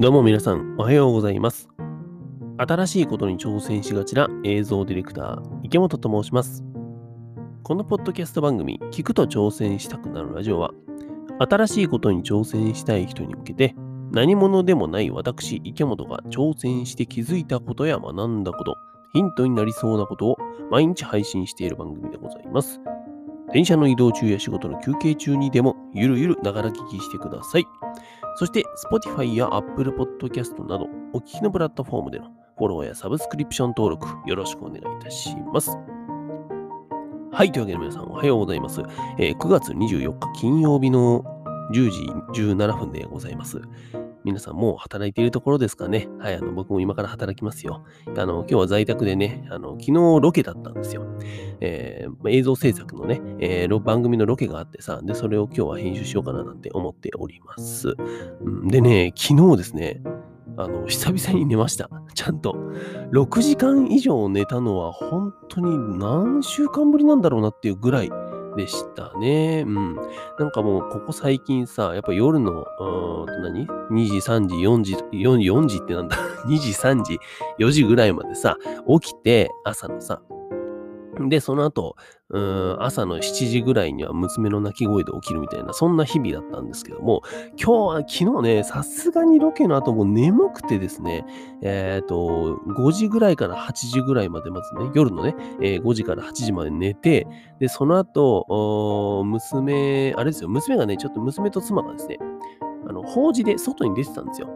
どうも皆さん、おはようございます。新しいことに挑戦しがちな映像ディレクター、池本と申します。このポッドキャスト番組、聞くと挑戦したくなるラジオは、新しいことに挑戦したい人に向けて、何者でもない私、池本が挑戦して気づいたことや学んだこと、ヒントになりそうなことを毎日配信している番組でございます。電車の移動中や仕事の休憩中にでも、ゆるゆるながら聞きしてください。そして、Spotify や Apple Podcast など、お聞きのプラットフォームでのフォローやサブスクリプション登録、よろしくお願いいたします。はい、というわけで皆さん、おはようございます。えー9月24日金曜日の10時17分でございます。皆さんもう働いているところですかね。はい、あの僕も今から働きますよ。あの今日は在宅でね、あの昨日ロケだったんですよ。えー映像制作のね、えー番組のロケがあってさ、で、それを今日は編集しようかななんて思っております。でね、昨日ですね、あの、久々に寝ました。ちゃんと。6時間以上寝たのは本当に何週間ぶりなんだろうなっていうぐらいでしたね。うん。なんかもう、ここ最近さ、やっぱ夜の、うーんと何 ?2 時、3時、4時、4, 4時ってなんだ ?2 時、3時、4時ぐらいまでさ、起きて、朝のさ、で、その後、朝の7時ぐらいには娘の泣き声で起きるみたいな、そんな日々だったんですけども、今日は昨日ね、さすがにロケの後も眠くてですね、えっ、と、5時ぐらいから8時ぐらいまでまずね、夜のね、えー5時から8時まで寝て、で、その後、娘、あれですよ、娘がね、ちょっと娘と妻がですね、あの、法事で外に出てたんですよ。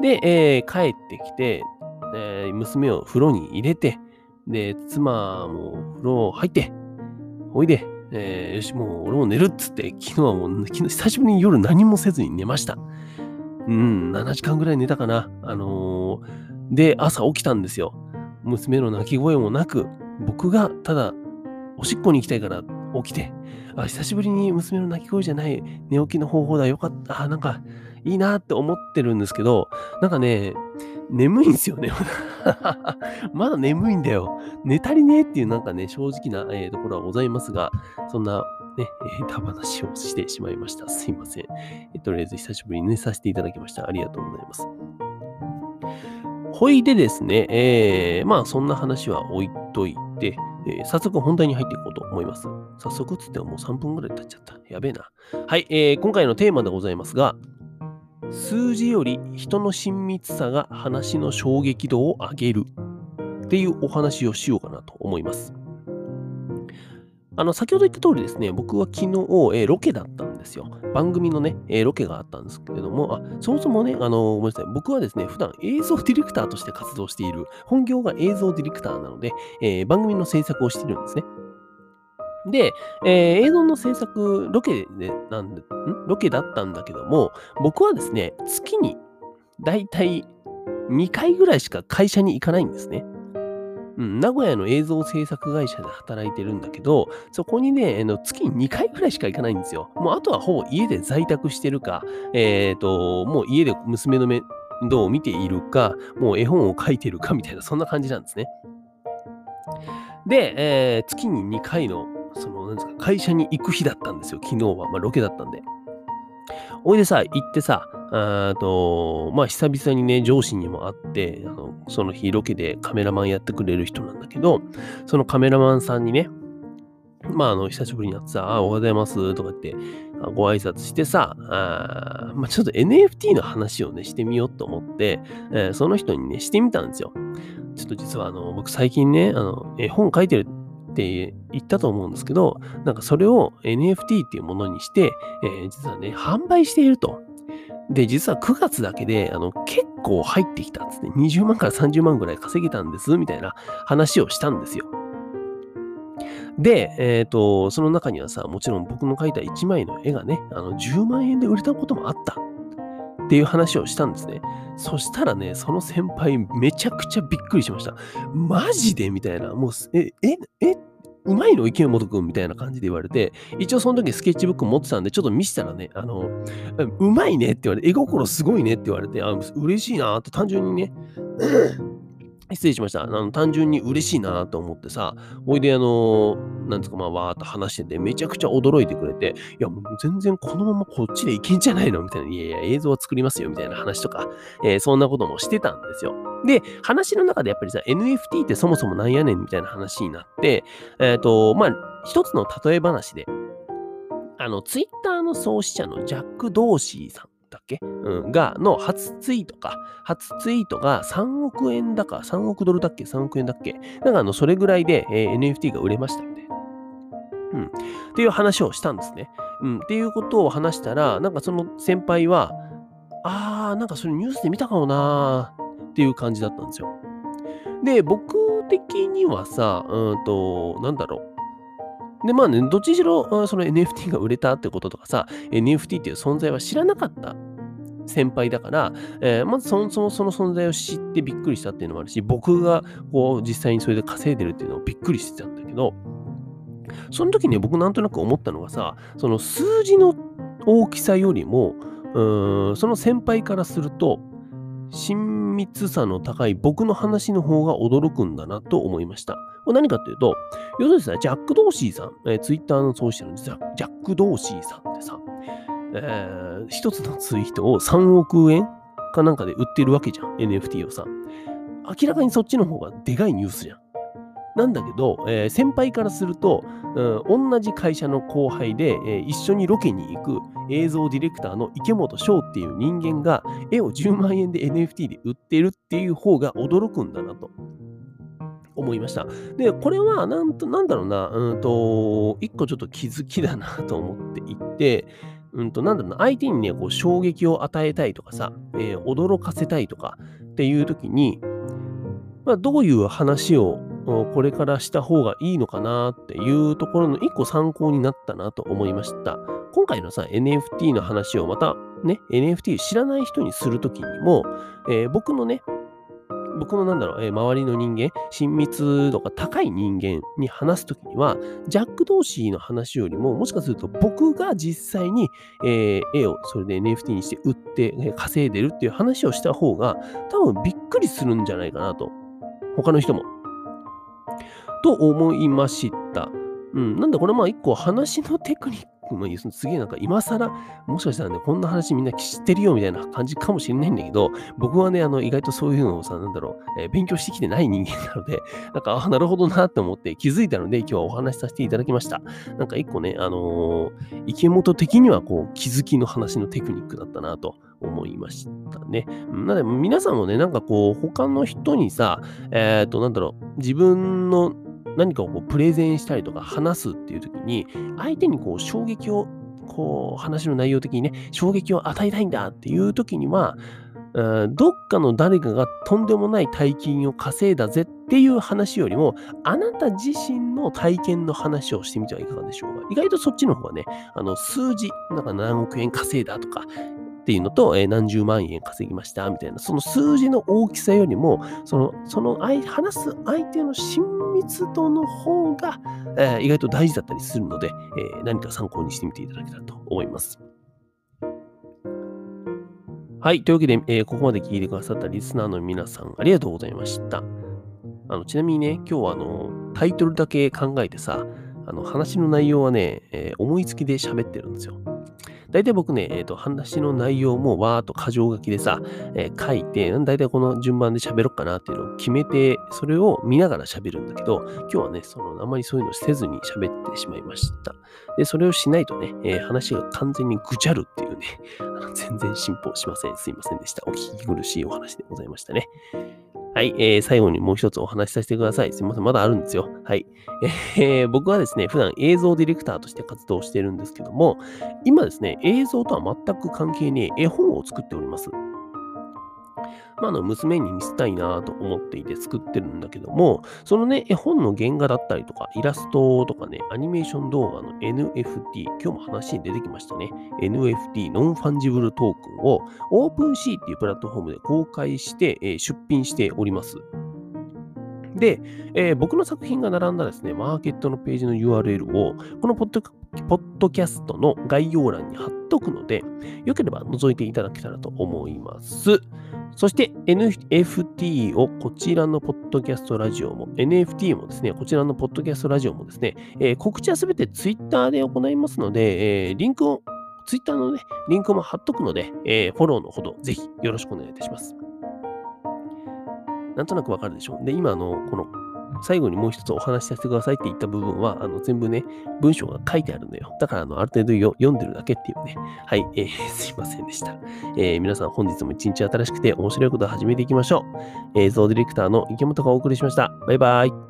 で、えー帰ってきて、えー娘を風呂に入れて、で、妻も風呂入って、おいで、えーよし、もう俺も寝るっつって、昨日はもう、昨日久しぶりに夜何もせずに寝ました。うん、7時間ぐらい寝たかな。あのーで、朝起きたんですよ。娘の泣き声もなく、僕がただ、おしっこに行きたいから起きて、あ、久しぶりに娘の泣き声じゃない寝起きの方法だ。よかった。あ、なんか、いいなって思ってるんですけど、なんかね、眠いんですよね。まだ眠いんだよ。寝足りねえっていうなんかね、正直な、えーところはございますが、そんなね、えー、た話をしてしまいました。すいません。えーとりあえず久しぶりに寝させていただきました。ありがとうございます。ほいでですね、えーまあそんな話は置いといて、えー早速本題に入っていこうと思います。早速っつってももう3分ぐらい経っちゃった。やべえな。はい、えー今回のテーマでございますが、数字より人の親密さが話の衝撃度を上げるっていうお話をしようかなと思います。あの、先ほど言った通りですね、僕は昨日、えーロケだったんですよ。番組のね、えーロケがあったんですけれども、あ、そもそもね、あのごめんなさい、僕はですね、普段映像ディレクターとして活動している、本業が映像ディレクターなので、えー番組の制作をしているんですね。で、えー映像の制作、ロケで、なんで、ん？ロケだったんだけども、僕はですね、月にだいたい2回ぐらいしか会社に行かないんですね。うん、名古屋の映像制作会社で働いてるんだけど、そこにね、あの月に2回ぐらいしか行かないんですよ。もうあとはほぼ家で在宅してるか、えっ、と、もう家で娘の面倒を見ているか、もう絵本を書いてるかみたいな、そんな感じなんですね。で、えー月に2回の、その、なんですか、会社に行く日だったんですよ、昨日は。まあ、ロケだったんで。おいでさ、行ってさ、あと、まあ、久々にね、上司にも会って、あのその日ロケでカメラマンやってくれる人なんだけど、そのカメラマンさんにね、まあ、あの、久しぶりに会ってさ、あ、おはようございます、とか言って、ご挨拶してさ、あまあ、ちょっと NFT の話をね、してみようと思って、えーその人にね、してみたんですよ。ちょっと実は、あの、僕最近ね、あの、絵本書いてるって言ったと思うんですけど、なんかそれを NFT っていうものにして、えー実はね、販売していると。で、実は9月だけで、あの、結構入ってきたっつって、20万から30万ぐらい稼げたんです、みたいな話をしたんですよ。で、えっ、と、その中にはさ、もちろん僕の描いた1枚の絵がね、あの、10万円で売れたこともあった。っていう話をしたんですね。そしたらね、その先輩めちゃくちゃびっくりしました。マジで？みたいな。もう、え、え、え、うまいの池本くんみたいな感じで言われて、一応その時スケッチブック持ってたんで、ちょっと見せたらね、あの、うまいねって言われて、絵心すごいねって言われて、あ嬉しいなって単純にね、失礼しました。あの単純に嬉しいなと思ってさ、おいであの、なんですか、まあ、わーっと話してて、めちゃくちゃ驚いてくれて、いや、もう全然このままこっちでいけんじゃないの？みたいな、いやいや、映像は作りますよ、みたいな話とか、えー、そんなこともしてたんですよ。で、話の中でやっぱりさ、NFT ってそもそもなんやねんみたいな話になって、えっ、ー、と、まあ、一つの例え話で、あの、ツイッターの創始者のジャック・ドーシーさんけ、うん、が、の初ツイートか、初ツイートが3億円だか、3億ドルだっけ ?3 億円だっけ？なんかあの、それぐらいで、えー、NFT が売れましたみたいな。うん。っていう話をしたんですね。うん。っていうことを話したら、なんかその先輩は、あー、なんかそれニュースで見たかもなーっていう感じだったんですよ。で、僕的にはさ、うんと、なんだろう。で、まあね、どっちにしろ、その NFT が売れたってこととかさ、NFT っていう存在は知らなかった先輩だから、えー、まずそもそもその存在を知ってびっくりしたっていうのもあるし、僕がこう実際にそれで稼いでるっていうのをびっくりしてたんだけど、その時ね、僕なんとなく思ったのがさ、その数字の大きさよりも、うんその先輩からすると、親密さの高い僕の話の方が驚くんだなと思いました。これ何かっていうと、要するにさ、ジャック・ドーシーさん、えー、ツイッターの創始者のジャック・ドーシーさんってさ、えー、一つのツイートを3億円かなんかで売ってるわけじゃん、NFT をさ。明らかにそっちの方がでかいニュースじゃん。なんだけど、えー、先輩からすると、うん、同じ会社の後輩で、えー、一緒にロケに行く映像ディレクターの池本翔っていう人間が絵を10万円で NFT で売ってるっていう方が驚くんだなと。思いました。で、これはなんと、なんだろうな、うんと、一個ちょっと気づきだなと思っていて、うんと、なんだろうな、相手にね、こう衝撃を与えたいとかさ、えー、驚かせたいとかっていう時に、まあ、どういう話をこれからした方がいいのかなっていうところの一個参考になったなと思いました。今回のさ、NFT の話をまたね、NFT 知らない人にするときにも、えー、僕のね、僕のなんだろう、えー、周りの人間、親密度が高い人間に話すときには、ジャック同士の話よりも、もしかすると僕が実際に、えー、絵をそれで NFT にして売って、え稼いでるっていう話をした方が、多分びっくりするんじゃないかなと。他の人も。と思いました。うん、なんでこれまあ一個話のテクニックもいいですげえなんか今更、もしかしたらね、こんな話みんな知ってるよみたいな感じかもしれないんだけど、僕はね、あの意外とそういうのをさ、なんだろう、えー、勉強してきてない人間なので、なんか、あなるほどなって思って気づいたので、今日はお話しさせていただきました。なんか一個ね、あのー、池本的にはこう気づきの話のテクニックだったなと思いましたね。なので、皆さんもね、なんかこう、他の人にさ、えっ、ー、と、なんだろう、自分の何かをこうプレゼンしたりとか話すっていう時に、相手にこう衝撃を、こう話の内容的にね、衝撃を与えたいんだっていう時には、どっかの誰かがとんでもない大金を稼いだぜっていう話よりも、あなた自身の体験の話をしてみてはいかがでしょうか。意外とそっちの方がね、あの数字、なんか何億円稼いだとか、っていうのと、えー、何十万円稼ぎましたみたいな、その数字の大きさよりも、その、その話す相手の親密度の方が、えー、意外と大事だったりするので、えー、何か参考にしてみていただけたらと思います。はい。というわけで、え、ここまで聞いてくださったリスナーの皆さん、ありがとうございました。あのちなみにね、今日はあのタイトルだけ考えてさ、あの話の内容はね、えー、思いつきで喋ってるんですよ。大体僕ね、えっ、ー、と、話の内容もわーっと箇条書きでさ、えー、書いて、大体この順番で喋ろうかなっていうのを決めて、それを見ながら喋るんだけど、今日はね、その、あまりそういうのせずに喋ってしまいました。で、それをしないとね、えー、話が完全にぐちゃるっていうね、全然進歩しません。すいませんでした。お聞き苦しいお話でございましたね。はい、えー、最後にもう一つお話しさせてください。すみません、まだあるんですよ。はい。えー、僕はですね、普段映像ディレクターとして活動してるんですけども、今ですね、映像とは全く関係ねえ絵本を作っております。まあ、の娘に見せたいなと思っていて作ってるんだけども、そのね、絵本の原画だったりとか、イラストとかね、アニメーション動画の NFT、今日も話に出てきましたね。NFT、 Non-Fungible Token を OpenSea っていうプラットフォームで公開して、えー、出品しております。で、えー、僕の作品が並んだですね、マーケットのページの URL を、このポッドポッドキャストの概要欄に貼っとくので、よければ覗いていただけたらと思います。そして NFT をこちらのポッドキャストラジオも、NFT もですね、こちらのポッドキャストラジオもですね、えー、告知はすべて Twitter で行いますので、えー、リンクを、Twitter のね、リンクも貼っとくので、えー、フォローのほどぜひよろしくお願いいたします。なんとなくわかるでしょう。で、今のこの最後にもう一つお話しさせてくださいって言った部分は、あの全部ね、文章が書いてあるのよ。だから、あの、ある程度読んでるだけっていうね。はい、えー、すいませんでした。えー、皆さん本日も一日新しくて面白いことを始めていきましょう。映像ディレクターの池本がお送りしました。バイバイ。